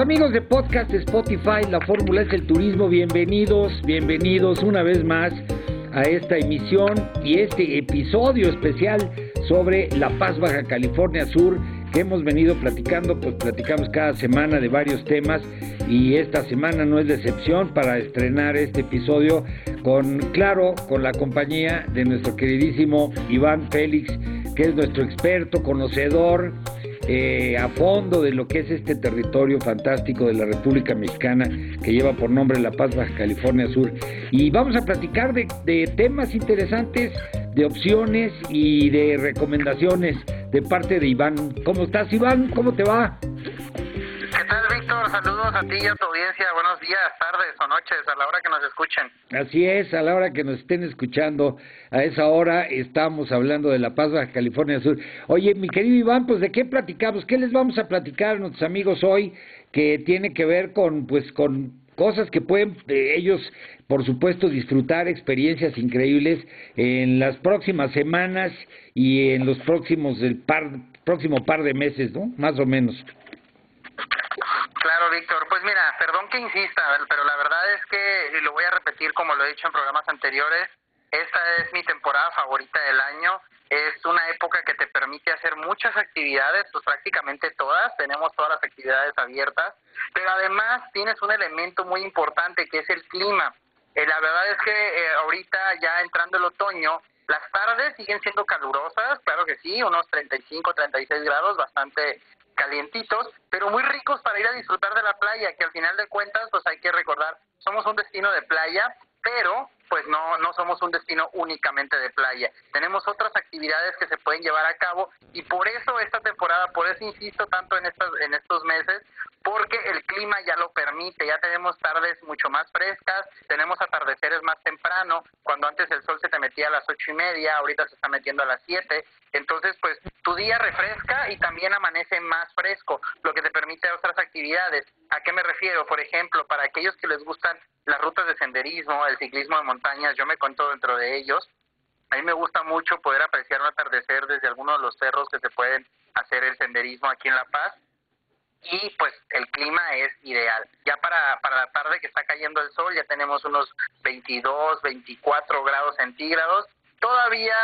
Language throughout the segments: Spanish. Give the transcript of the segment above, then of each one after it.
Amigos de podcast Spotify, la fórmula es el turismo, bienvenidos, bienvenidos una vez más a esta emisión y este episodio especial sobre La Paz, Baja California Sur, que hemos venido platicando, pues platicamos cada semana de varios temas y esta semana no es de excepción para estrenar este episodio con, claro, con la compañía de nuestro queridísimo Iván Félix, que es nuestro experto, conocedor, eh, a fondo de lo que es este territorio fantástico de la República Mexicana que lleva por nombre La Paz, Baja California Sur. Y vamos a platicar de, temas interesantes, de opciones y de recomendaciones de parte de Iván. ¿Cómo estás, Iván? ¿Cómo te va? ¿Qué tal, Víctor? Saludos a ti Buenos días, tardes o noches, a la hora que nos escuchen. Así es, a la hora que nos estén escuchando, a esa hora estamos hablando de La Paz, Baja California Sur. Oye, mi querido Iván, pues ¿de qué platicamos? ¿Qué les vamos a platicar a nuestros amigos hoy que tiene que ver con, pues, con cosas que pueden eh, ellos, por supuesto, disfrutar experiencias increíbles en las próximas semanas y en los próximos, el par, próximo par de meses, ¿no? Más o menos. Claro, Víctor. Pues mira, perdón que insista, pero la verdad es que, y lo voy a repetir como lo he dicho en programas anteriores, esta es mi temporada favorita del año. Es una época que te permite hacer muchas actividades, pues prácticamente todas, tenemos todas las actividades abiertas, pero además tienes un elemento muy importante que es el clima. Eh, la verdad es que eh, ahorita ya entrando el otoño, las tardes siguen siendo calurosas, claro que sí, unos 35, 36 grados, bastante calientitos, pero muy ricos para ir a disfrutar de la playa, que al final de cuentas, pues hay que recordar, somos un destino de playa, pero pues no, no somos un destino únicamente de playa. Tenemos otras actividades que se pueden llevar a cabo y por eso esta temporada, por eso insisto tanto en, estas, en estos meses, porque el clima ya lo permite, ya tenemos tardes mucho más frescas, tenemos atardeceres más temprano, cuando antes el sol se te metía a las ocho y media, ahorita se está metiendo a las siete, entonces pues tu día refresca y también amanece más fresco, lo que te permite otras actividades. ¿A qué me refiero? Por ejemplo, para aquellos que les gustan las rutas de senderismo, el ciclismo de montañas, yo me cuento dentro de ellos. A mí me gusta mucho poder apreciar un atardecer desde algunos de los cerros que se pueden hacer el senderismo aquí en La Paz. Y pues el clima es ideal. Ya para, para la tarde que está cayendo el sol ya tenemos unos 22, 24 grados centígrados. Todavía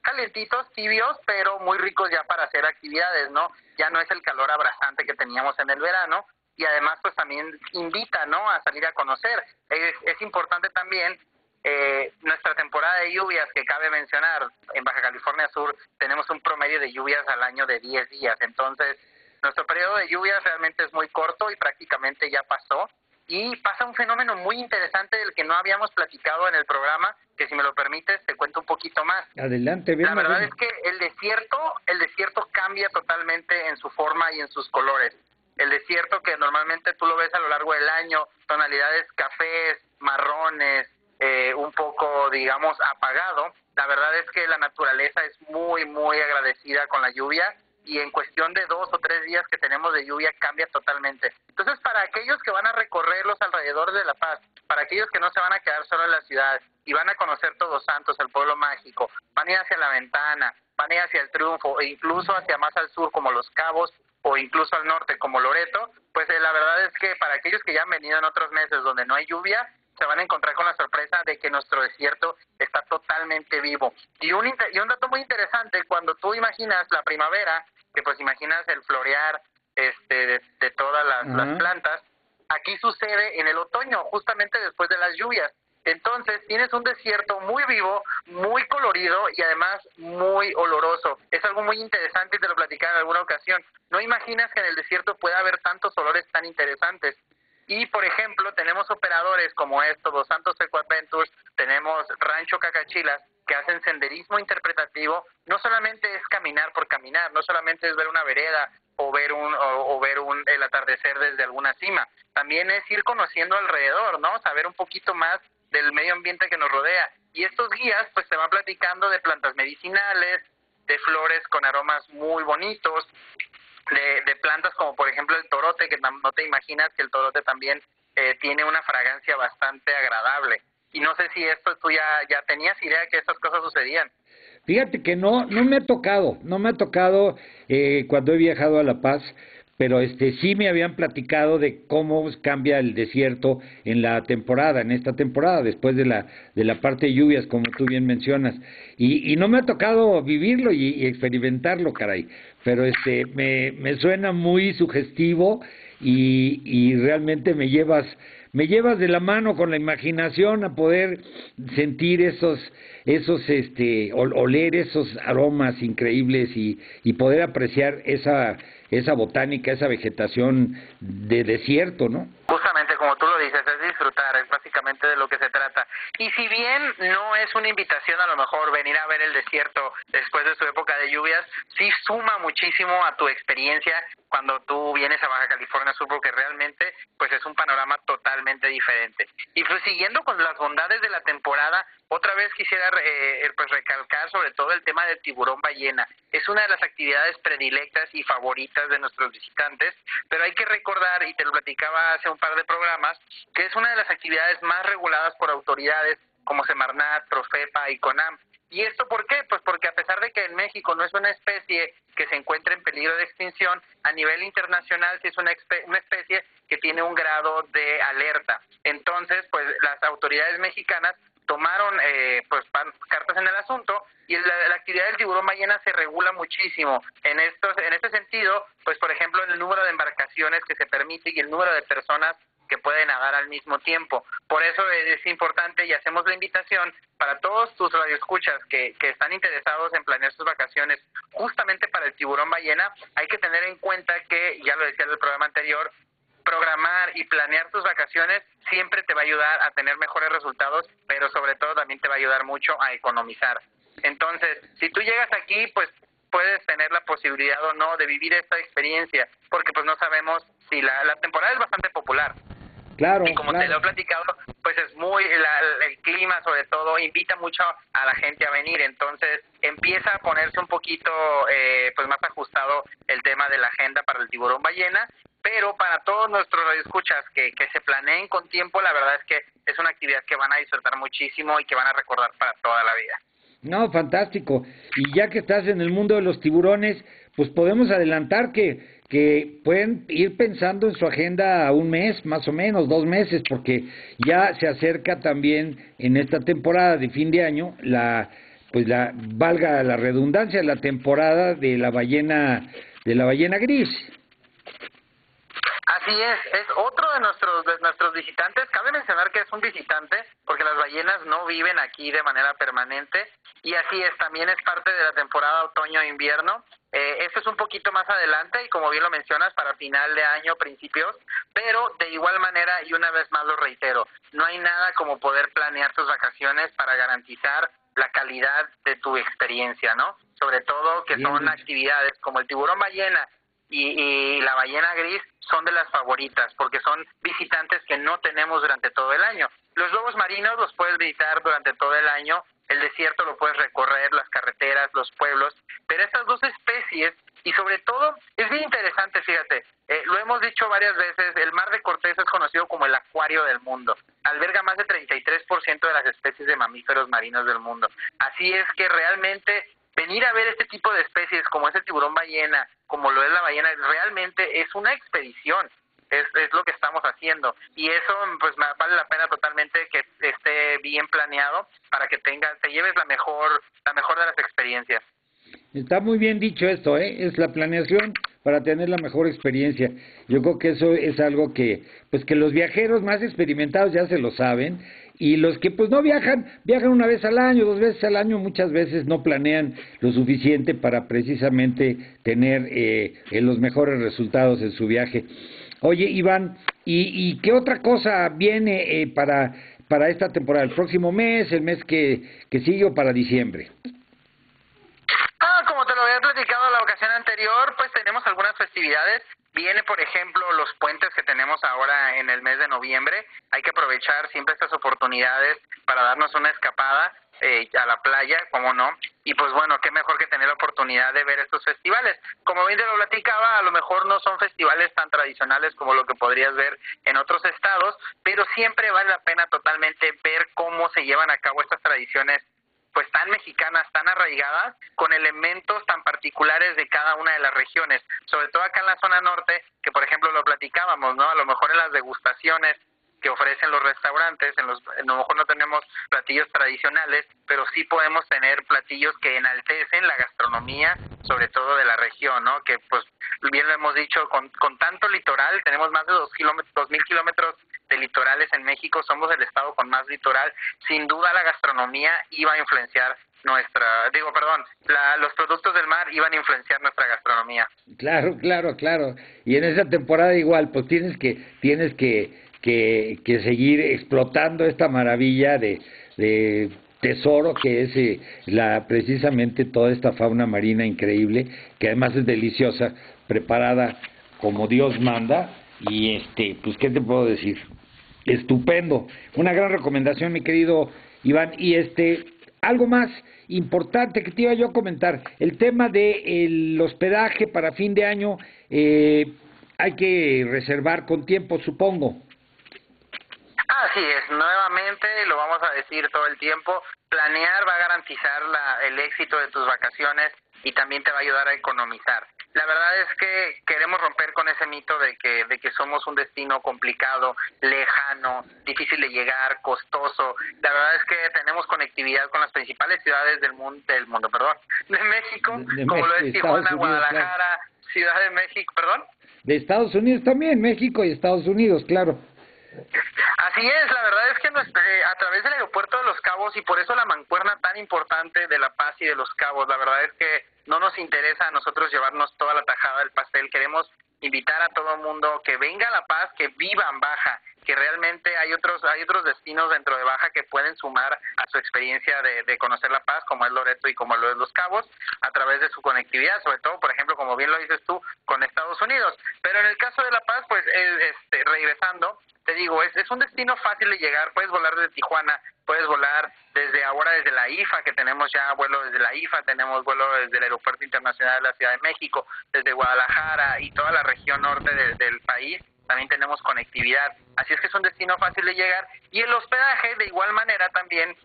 calentitos, tibios, pero muy ricos ya para hacer actividades, ¿no? Ya no es el calor abrasante que teníamos en el verano, y además pues también invita no a salir a conocer es, es importante también eh, nuestra temporada de lluvias que cabe mencionar en Baja California Sur tenemos un promedio de lluvias al año de 10 días entonces nuestro periodo de lluvias realmente es muy corto y prácticamente ya pasó. Y pasa un fenómeno muy interesante del que no habíamos platicado en el programa que si me lo permites te cuento un poquito más. Adelante bien, la verdad es que el desierto el desierto cambia totalmente en su forma y en sus colores. El desierto que normalmente tú lo ves a lo largo del año, tonalidades cafés, marrones, eh, un poco, digamos, apagado. La verdad es que la naturaleza es muy, muy agradecida con la lluvia y en cuestión de dos o tres días que tenemos de lluvia cambia totalmente. Entonces, para aquellos que van a recorrer los alrededores de La Paz, para aquellos que no se van a quedar solo en la ciudad y van a conocer Todos Santos, el pueblo mágico, van a ir hacia la ventana, van a ir hacia el triunfo e incluso hacia más al sur como Los Cabos, o incluso al norte como Loreto, pues eh, la verdad es que para aquellos que ya han venido en otros meses donde no hay lluvia, se van a encontrar con la sorpresa de que nuestro desierto está totalmente vivo. Y un, y un dato muy interesante, cuando tú imaginas la primavera, que pues imaginas el florear este, de, todas las, las plantas, aquí sucede en el otoño, justamente después de las lluvias. Entonces tienes un desierto muy vivo, muy colorido y además muy oloroso. Es algo muy interesante y te lo platicaba en alguna ocasión. No imaginas que en el desierto pueda haber tantos olores tan interesantes. Y, por ejemplo, tenemos operadores como estos, Los Santos Eco Adventures, tenemos Rancho Cacachilas, que hacen senderismo interpretativo. No solamente es caminar por caminar, no solamente es ver una vereda o ver un o, ver un el atardecer desde alguna cima. También es ir conociendo alrededor, ¿no? Saber un poquito más del medio ambiente que nos rodea. Y estos guías pues te van platicando de plantas medicinales, de flores con aromas muy bonitos, de, plantas como por ejemplo el torote, que no te imaginas que el torote también eh, tiene una fragancia bastante agradable. Y no sé si esto tú ya, ya tenías idea que estas cosas sucedían. Fíjate que no, no me ha tocado, no me ha tocado eh, cuando he viajado a La Paz, pero este sí me habían platicado de cómo cambia el desierto en la temporada, en esta temporada, después de la de la parte de lluvias, como tú bien mencionas, y, y no me ha tocado vivirlo y, y experimentarlo, caray. Pero este me, me suena muy sugestivo y, y realmente me llevas me llevas de la mano con la imaginación a poder sentir esos esos este oler esos aromas increíbles y, y poder apreciar esa esa botánica esa vegetación de desierto no justamente como tú lo dices es disfrutar es básicamente de lo que se trata. Y si bien no es una invitación a lo mejor venir a ver el desierto después de su época de lluvias sí suma muchísimo a tu experiencia cuando tú vienes a Baja California Sur porque realmente pues es un panorama totalmente diferente. Y pues siguiendo con las bondades de la temporada, otra vez quisiera eh, eh, pues recalcar sobre todo el tema del tiburón ballena. Es una de las actividades predilectas y favoritas de nuestros visitantes, pero hay que recordar, y te lo platicaba hace un par de programas, que es una de las actividades más reguladas por autoridades como Semarnat, Profepa y CONAM. ¿Y esto por qué? Pues porque a pesar de que en México no es una especie que se encuentra en peligro de extinción, a nivel internacional sí es una, una especie que tiene un grado de alerta. Entonces, pues las autoridades mexicanas tomaron eh, pues cartas en el asunto y la, la, actividad del tiburón ballena se regula muchísimo en estos en este sentido pues por ejemplo el número de embarcaciones que se permite y el número de personas que pueden nadar al mismo tiempo. Por eso es importante y hacemos la invitación para todos tus radioescuchas que, que están interesados en planear sus vacaciones justamente para el tiburón ballena, hay que tener en cuenta que, ya lo decía en el programa anterior, programar y planear tus vacaciones siempre te va a ayudar a tener mejores resultados, pero sobre todo también te va a ayudar mucho a economizar. Entonces, si tú llegas aquí, pues puedes tener la posibilidad o no de vivir esta experiencia, porque pues no sabemos si la temporada es bastante popular. Claro, y como te lo he platicado, pues es muy, el clima sobre todo invita mucho a la gente a venir, entonces empieza a ponerse un poquito eh, pues más ajustado el tema de la agenda para el tiburón ballena, pero para todos nuestros radioescuchas que, que se planeen con tiempo, la verdad es que es una actividad que van a disfrutar muchísimo y que van a recordar para toda la vida. No, fantástico. Y ya que estás en el mundo de los tiburones, pues podemos adelantar que que pueden ir pensando en su agenda un mes, más o menos, dos meses, porque ya se acerca también en esta temporada de fin de año la pues la valga la redundancia la temporada de la ballena de la ballena gris. Así es, es otro de nuestros de nuestros visitantes. Cabe mencionar que es un visitante porque las ballenas no viven aquí de manera permanente y así es, también es parte de la temporada otoño-invierno eh, esto es un poquito más adelante y como bien lo mencionas, para final de año, principios, pero de igual manera y una vez más lo reitero, no hay nada como poder planear tus vacaciones para garantizar la calidad de tu experiencia, ¿no? Sobre todo que son actividades como el tiburón ballena y, y la ballena gris son de las favoritas porque son visitantes que no tenemos durante todo el año. Los lobos marinos los puedes visitar durante todo el año el desierto lo puedes recorrer, las carreteras, los pueblos, pero estas dos especies, y sobre todo, es bien interesante, fíjate, eh, lo hemos dicho varias veces, el mar de Cortés es conocido como el acuario del mundo, alberga más de 33% de las especies de mamíferos marinos del mundo. Así es que realmente venir a ver este tipo de especies como es el tiburón ballena, como lo es la ballena, realmente es una expedición es, es lo que estamos haciendo y eso pues vale la pena totalmente que esté bien planeado para que tengas te lleves la mejor la mejor de las experiencias está muy bien dicho esto eh es la planeación para tener la mejor experiencia. Yo creo que eso es algo que, pues que los viajeros más experimentados ya se lo saben y los que pues no viajan, viajan una vez al año, dos veces al año, muchas veces no planean lo suficiente para precisamente tener eh, los mejores resultados en su viaje. Oye, Iván, ¿y, qué otra cosa viene eh, para, para esta temporada? ¿El próximo mes, el mes que, que sigue o para diciembre? Ah, como te lo había platicado la ocasión anterior, pues tenemos algunas festividades Viene, por ejemplo, los puentes que tenemos ahora en el mes de noviembre. Hay que aprovechar siempre estas oportunidades para darnos una escapada eh, a la playa, como no. Y pues bueno, qué mejor que tener la oportunidad de ver estos festivales. Como bien te lo platicaba, a lo mejor no son festivales tan tradicionales como lo que podrías ver en otros estados, pero siempre vale la pena totalmente ver cómo se llevan a cabo estas tradiciones pues tan mexicanas, tan arraigadas, con elementos tan particulares de cada una de las regiones, sobre todo acá en la zona norte, que por ejemplo lo platicábamos, ¿no? A lo mejor en las degustaciones que ofrecen los restaurantes, en los, a lo mejor no tenemos platillos tradicionales, pero sí podemos tener platillos que enaltecen la gastronomía, sobre todo de la región, ¿no? Que pues bien lo hemos dicho, con, con tanto litoral, tenemos más de dos kilómetros, dos mil kilómetros de litorales en México, somos el estado con más litoral, sin duda la gastronomía iba a influenciar nuestra, digo, perdón, los productos del mar iban a influenciar nuestra gastronomía. Claro, claro, claro. Y en esa temporada igual, pues tienes que, tienes que, que, que seguir explotando esta maravilla de, de tesoro que es eh, la precisamente toda esta fauna marina increíble, que además es deliciosa, preparada como Dios manda. Y este, pues, ¿qué te puedo decir? Estupendo. Una gran recomendación, mi querido Iván. Y este, algo más importante que te iba yo a comentar, el tema del el hospedaje para fin de año, eh, hay que reservar con tiempo, supongo. Así es, nuevamente lo vamos a decir todo el tiempo, planear va a garantizar la, el éxito de tus vacaciones y también te va a ayudar a economizar. La verdad es que queremos romper con ese mito de que, de que somos un destino complicado, lejano, difícil de llegar, costoso. La verdad es que tenemos conectividad con las principales ciudades del mundo, del mundo, perdón, de México, como lo es Tijuana, Guadalajara, Ciudad de México, perdón. De Estados Unidos también, México y Estados Unidos, claro. Así es, la verdad es que eh, a través del aeropuerto de Los Cabos y por eso la mancuerna tan importante de La Paz y de Los Cabos, la verdad es que no nos interesa a nosotros llevarnos toda la tajada del pastel, queremos invitar a todo el mundo que venga a La Paz, que viva en Baja, que realmente hay otros hay otros destinos dentro de Baja que pueden sumar a su experiencia de, de, conocer La Paz, como es Loreto y como lo es Los Cabos, a través de su conectividad, sobre todo, por ejemplo, como bien lo dices tú, con Estados Unidos. Pero en el caso de La Paz, pues, este, regresando, te digo, es, es un destino fácil de llegar, puedes volar desde Tijuana, puedes volar desde ahora desde la IFA, que tenemos ya vuelo desde la IFA, tenemos vuelo desde el Aeropuerto Internacional de la Ciudad de México, desde Guadalajara y toda la región norte del país, también tenemos conectividad. Así es que es un destino fácil de llegar. Y el hospedaje, de igual manera, también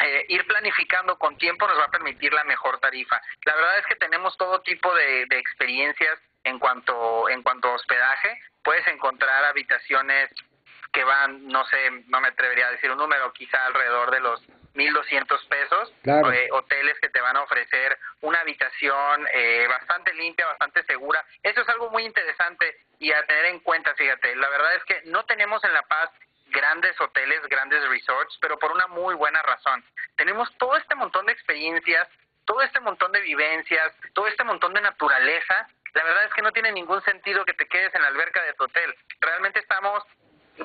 eh, ir planificando con tiempo nos va a permitir la mejor tarifa. La verdad es que tenemos todo tipo de, de experiencias en cuanto en cuanto a hospedaje. Puedes encontrar habitaciones que van, no sé, no me atrevería a decir un número, quizá alrededor de los 1.200 pesos, eh, hoteles que te van a ofrecer una habitación eh, bastante limpia, bastante segura. Eso es algo muy interesante y a tener en cuenta, fíjate, la verdad es que no tenemos en La Paz grandes hoteles, grandes resorts, pero por una muy buena razón. Tenemos todo este montón de experiencias, todo este montón de vivencias, todo este montón de naturaleza. La verdad es que no tiene ningún sentido que te quedes en la alberca de tu hotel. Realmente estamos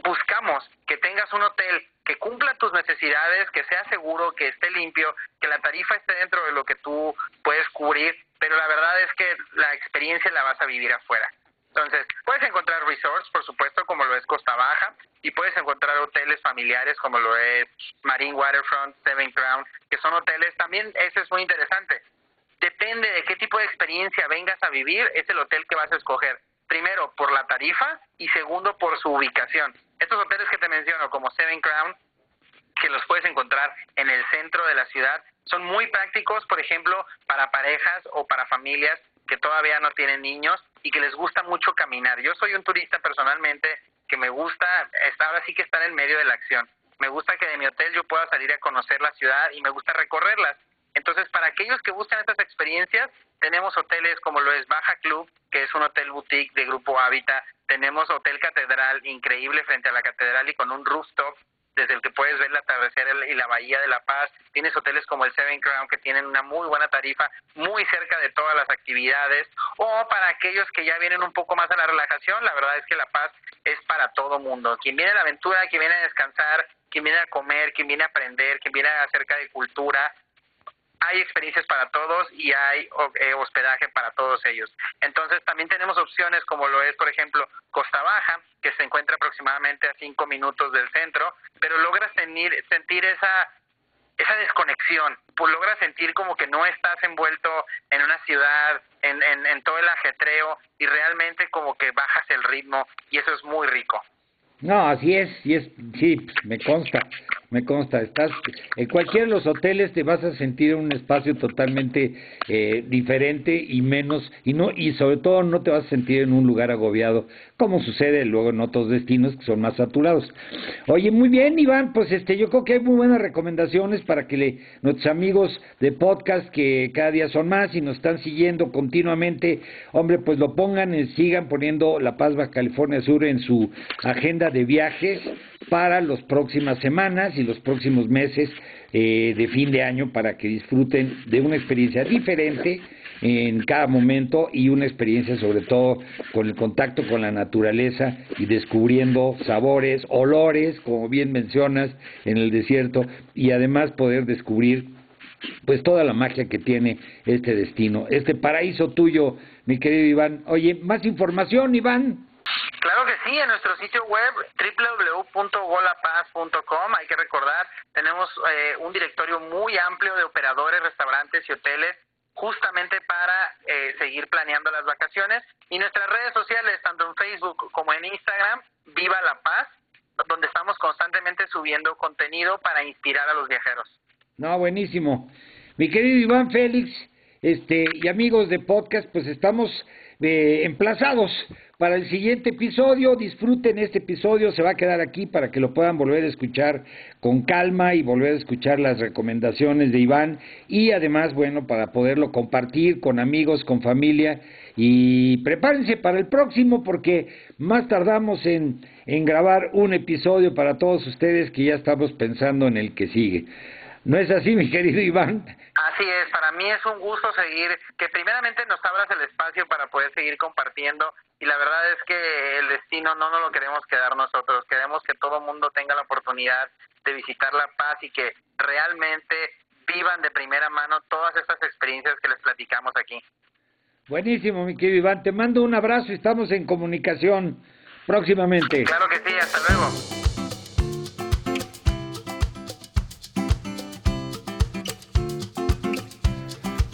buscamos que tengas un hotel que cumpla tus necesidades, que sea seguro, que esté limpio, que la tarifa esté dentro de lo que tú puedes cubrir, pero la verdad es que la experiencia la vas a vivir afuera. Entonces, puedes encontrar resorts, por supuesto, como lo es Costa Baja, y puedes encontrar hoteles familiares como lo es Marine Waterfront, Seven Crown, que son hoteles, también eso es muy interesante. Depende de qué tipo de experiencia vengas a vivir, es el hotel que vas a escoger primero por la tarifa y segundo por su ubicación. Estos hoteles que te menciono, como Seven Crown, que los puedes encontrar en el centro de la ciudad, son muy prácticos, por ejemplo, para parejas o para familias que todavía no tienen niños y que les gusta mucho caminar. Yo soy un turista personalmente que me gusta, ahora sí que estar en medio de la acción. Me gusta que de mi hotel yo pueda salir a conocer la ciudad y me gusta recorrerlas. Entonces, para aquellos que buscan estas experiencias, tenemos hoteles como lo es Baja Club, que un hotel boutique de Grupo Hábitat, tenemos Hotel Catedral, increíble frente a la catedral y con un rooftop desde el que puedes ver el atardecer y la bahía de La Paz. Tienes hoteles como el Seven Crown que tienen una muy buena tarifa, muy cerca de todas las actividades. O para aquellos que ya vienen un poco más a la relajación, la verdad es que La Paz es para todo mundo. Quien viene a la aventura, quien viene a descansar, quien viene a comer, quien viene a aprender, quien viene acerca de cultura, hay experiencias para todos y hay eh, hospedaje para todos ellos. Entonces también tenemos opciones como lo es, por ejemplo, Costa Baja, que se encuentra aproximadamente a cinco minutos del centro, pero logras sentir, sentir esa esa desconexión, pues logras sentir como que no estás envuelto en una ciudad, en, en, todo el ajetreo y realmente como que bajas el ritmo y eso es muy rico. No, así es, sí, es, sí, me consta, me consta. Estás en cualquiera de los hoteles te vas a sentir en un espacio totalmente eh, diferente y menos y no y sobre todo no te vas a sentir en un lugar agobiado como sucede luego en otros destinos que son más saturados. Oye, muy bien, Iván, pues este yo creo que hay muy buenas recomendaciones para que le, nuestros amigos de podcast que cada día son más y nos están siguiendo continuamente, hombre, pues lo pongan, y sigan poniendo La Paz Baja California Sur en su agenda de viajes para las próximas semanas y los próximos meses eh, de fin de año para que disfruten de una experiencia diferente en cada momento y una experiencia sobre todo con el contacto con la naturaleza y descubriendo sabores, olores, como bien mencionas, en el desierto y además poder descubrir pues toda la magia que tiene este destino, este paraíso tuyo, mi querido Iván. Oye, más información, Iván. Claro que sí, en nuestro sitio web www.golapaz.com hay que recordar, tenemos eh, un directorio muy amplio de operadores, restaurantes y hoteles justamente para eh, seguir planeando las vacaciones y nuestras redes sociales, tanto en Facebook como en Instagram, Viva la Paz, donde estamos constantemente subiendo contenido para inspirar a los viajeros. No, buenísimo. Mi querido Iván Félix, este y amigos de podcast, pues estamos eh, emplazados para el siguiente episodio. Disfruten este episodio, se va a quedar aquí para que lo puedan volver a escuchar con calma y volver a escuchar las recomendaciones de Iván y además, bueno, para poderlo compartir con amigos, con familia y prepárense para el próximo porque más tardamos en, grabar un episodio para todos ustedes que ya estamos pensando en el que sigue. ¿No es así, mi querido Iván? Así es, para mí es un gusto seguir, que primeramente nos abras el espacio para poder seguir compartiendo y la verdad es que el destino no nos lo queremos quedar nosotros, queremos que todo mundo tenga la oportunidad de visitar La Paz y que realmente vivan de primera mano todas estas experiencias que les platicamos aquí. Buenísimo, mi querido Iván, te mando un abrazo y estamos en comunicación próximamente. Claro que sí, hasta luego.